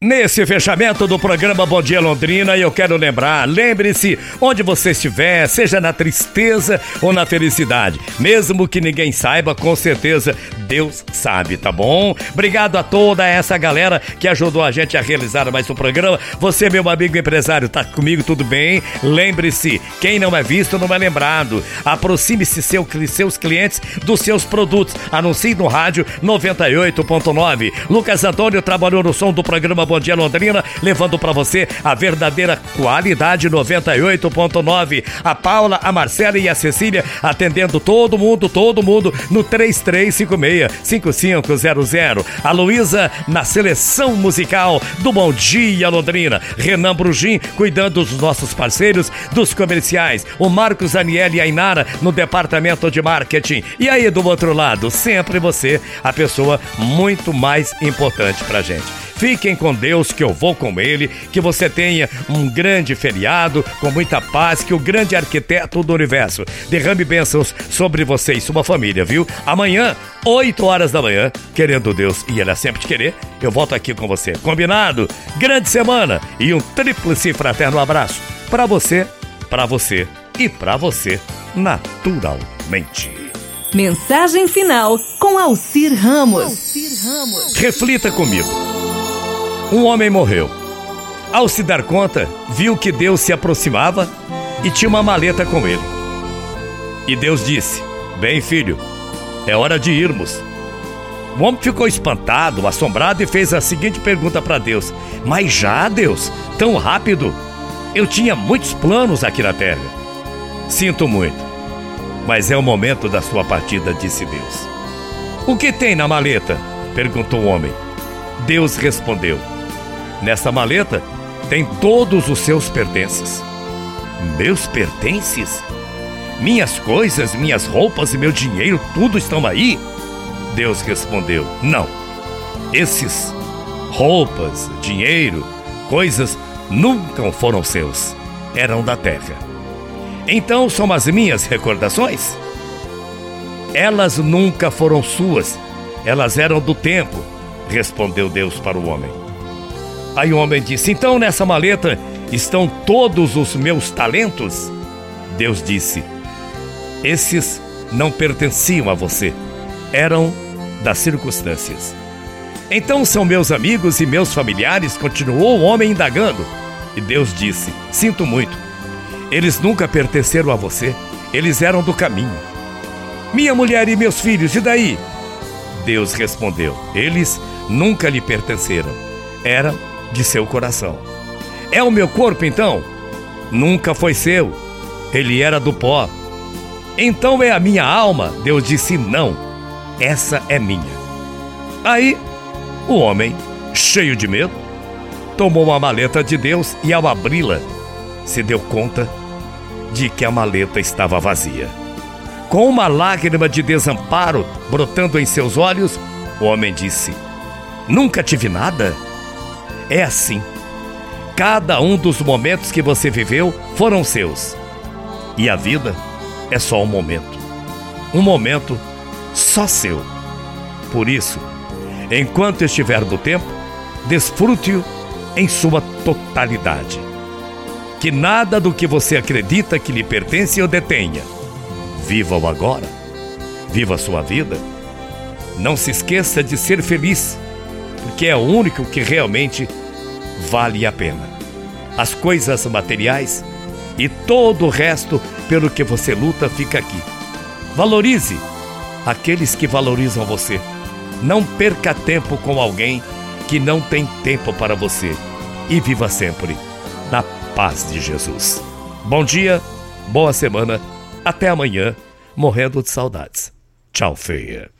Nesse fechamento do programa Bom Dia Londrina, eu quero lembrar, lembre-se, onde você estiver, seja na tristeza ou na felicidade, mesmo que ninguém saiba, com certeza Deus sabe, tá bom? Obrigado a toda essa galera que ajudou a gente a realizar mais um programa. Você, meu amigo empresário, tá comigo, tudo bem? Lembre-se, quem não é visto não é lembrado. Aproxime-se seu, seus clientes dos seus produtos. Anuncie no rádio 98.9. Lucas Antônio trabalhou no som do programa Bom Dia Londrina, levando para você a verdadeira qualidade 98.9. A Paula, a Marcela e a Cecília atendendo todo mundo, todo mundo no 3356 5500. A Luísa na seleção musical do Bom Dia Londrina. Renan Brugim cuidando dos nossos parceiros dos comerciais. O Marcos Aniel e a Inara no departamento de marketing. E aí do outro lado, sempre você, a pessoa muito mais importante pra gente. Fiquem com Deus, que eu vou com Ele. Que você tenha um grande feriado, com muita paz. Que o grande arquiteto do universo derrame bênçãos sobre você e sua família, viu? Amanhã, 8 horas da manhã, querendo Deus e Ele é sempre te querer, eu volto aqui com você. Combinado? Grande semana e um tríplice fraterno abraço para você, para você e para você, naturalmente. Mensagem final com Alcir Ramos. Alcir Ramos. Reflita comigo. Um homem morreu. Ao se dar conta, viu que Deus se aproximava e tinha uma maleta com ele. E Deus disse: Bem, filho, é hora de irmos. O homem ficou espantado, assombrado e fez a seguinte pergunta para Deus: Mas já, Deus, tão rápido? Eu tinha muitos planos aqui na terra. Sinto muito, mas é o momento da sua partida, disse Deus. O que tem na maleta? perguntou o homem. Deus respondeu: Nessa maleta tem todos os seus pertences. Meus pertences? Minhas coisas, minhas roupas e meu dinheiro, tudo estão aí? Deus respondeu: Não. Esses roupas, dinheiro, coisas nunca foram seus, eram da terra. Então são as minhas recordações? Elas nunca foram suas, elas eram do tempo, respondeu Deus para o homem. Aí o homem disse: Então nessa maleta estão todos os meus talentos? Deus disse: Esses não pertenciam a você, eram das circunstâncias. Então são meus amigos e meus familiares, continuou o homem indagando. E Deus disse: Sinto muito, eles nunca pertenceram a você, eles eram do caminho. Minha mulher e meus filhos, e daí? Deus respondeu: Eles nunca lhe pertenceram, eram de seu coração. É o meu corpo então? Nunca foi seu. Ele era do pó. Então é a minha alma? Deus disse: Não, essa é minha. Aí, o homem, cheio de medo, tomou uma maleta de Deus e, ao abri-la, se deu conta de que a maleta estava vazia. Com uma lágrima de desamparo brotando em seus olhos, o homem disse: Nunca tive nada? É assim. Cada um dos momentos que você viveu foram seus. E a vida é só um momento. Um momento só seu. Por isso, enquanto estiver do tempo, desfrute-o em sua totalidade. Que nada do que você acredita que lhe pertence o detenha. Viva o agora. Viva a sua vida. Não se esqueça de ser feliz porque é o único que realmente vale a pena. As coisas materiais e todo o resto pelo que você luta fica aqui. Valorize aqueles que valorizam você. Não perca tempo com alguém que não tem tempo para você. E viva sempre na paz de Jesus. Bom dia, boa semana, até amanhã, morrendo de saudades. Tchau, feia.